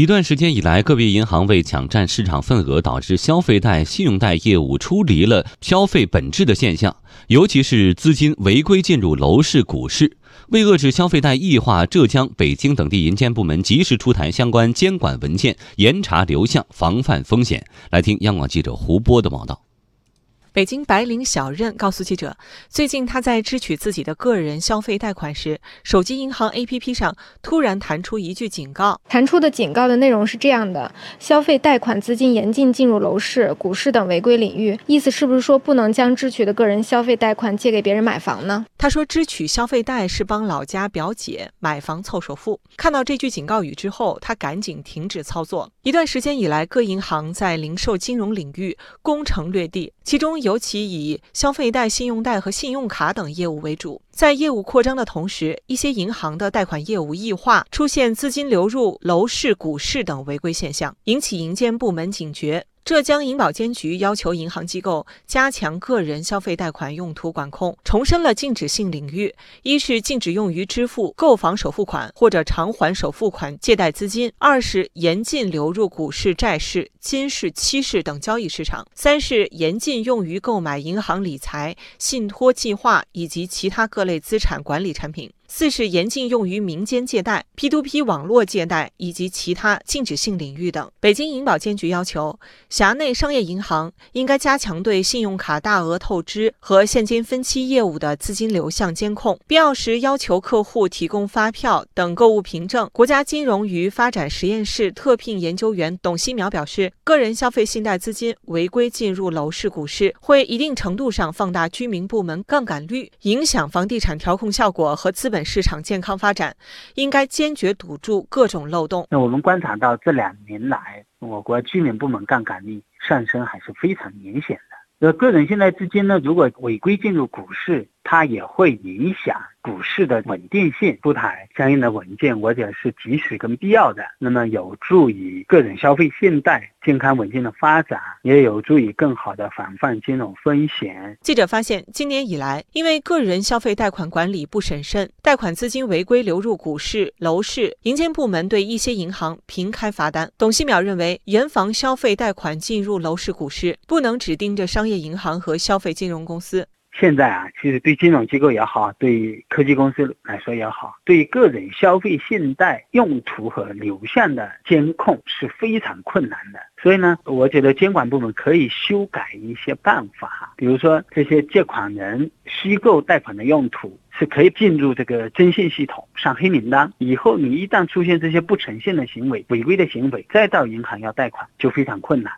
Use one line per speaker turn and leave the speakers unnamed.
一段时间以来，个别银行为抢占市场份额，导致消费贷、信用贷业务出离了消费本质的现象，尤其是资金违规进入楼市、股市。为遏制消费贷异化，浙江、北京等地银监部门及时出台相关监管文件，严查流向，防范风险。来听央广记者胡波的报道。
北京白领小任告诉记者，最近他在支取自己的个人消费贷款时，手机银行 APP 上突然弹出一句警告。
弹出的警告的内容是这样的：消费贷款资金严禁进入楼市、股市等违规领域。意思是不是说不能将支取的个人消费贷款借给别人买房呢？
他说，支取消费贷是帮老家表姐买房凑首付。看到这句警告语之后，他赶紧停止操作。一段时间以来，各银行在零售金融领域攻城略地，其中。尤其以消费贷、信用贷和信用卡等业务为主，在业务扩张的同时，一些银行的贷款业务异化，出现资金流入楼市、股市等违规现象，引起银监部门警觉。浙江银保监局要求银行机构加强个人消费贷款用途管控，重申了禁止性领域：一是禁止用于支付购房首付款或者偿还首付款借贷资金；二是严禁流入股市、债市、金市、期市等交易市场；三是严禁用于购买银行理财、信托计划以及其他各类资产管理产品。四是严禁用于民间借贷、P2P 网络借贷以及其他禁止性领域等。北京银保监局要求，辖内商业银行应该加强对信用卡大额透支和现金分期业务的资金流向监控，必要时要求客户提供发票等购物凭证。国家金融与发展实验室特聘研究员董希淼表示，个人消费信贷资金违规进入楼市、股市，会一定程度上放大居民部门杠杆率，影响房地产调控效果和资本。市场健康发展，应该坚决堵住各种漏洞。
那我们观察到这两年来，我国居民部门杠杆率上升还是非常明显的。那个人信贷资金呢，如果违规进入股市，它也会影响。股市的稳定性，出台相应的文件，我觉得是及时跟必要的。那么有助于个人消费信贷健康稳定的发展，也有助于更好的防范金融风险。
记者发现，今年以来，因为个人消费贷款管理不审慎，贷款资金违规流入股市、楼市，银监部门对一些银行频开罚单。董希淼认为，严防消费贷款进入楼市、股市，不能只盯着商业银行和消费金融公司。
现在啊，其实对金融机构也好，对科技公司来说也好，对个人消费信贷用途和流向的监控是非常困难的。所以呢，我觉得监管部门可以修改一些办法，比如说这些借款人虚构贷款的用途是可以进入这个征信系统上黑名单。以后你一旦出现这些不诚信的行为、违规的行为，再到银行要贷款就非常困难。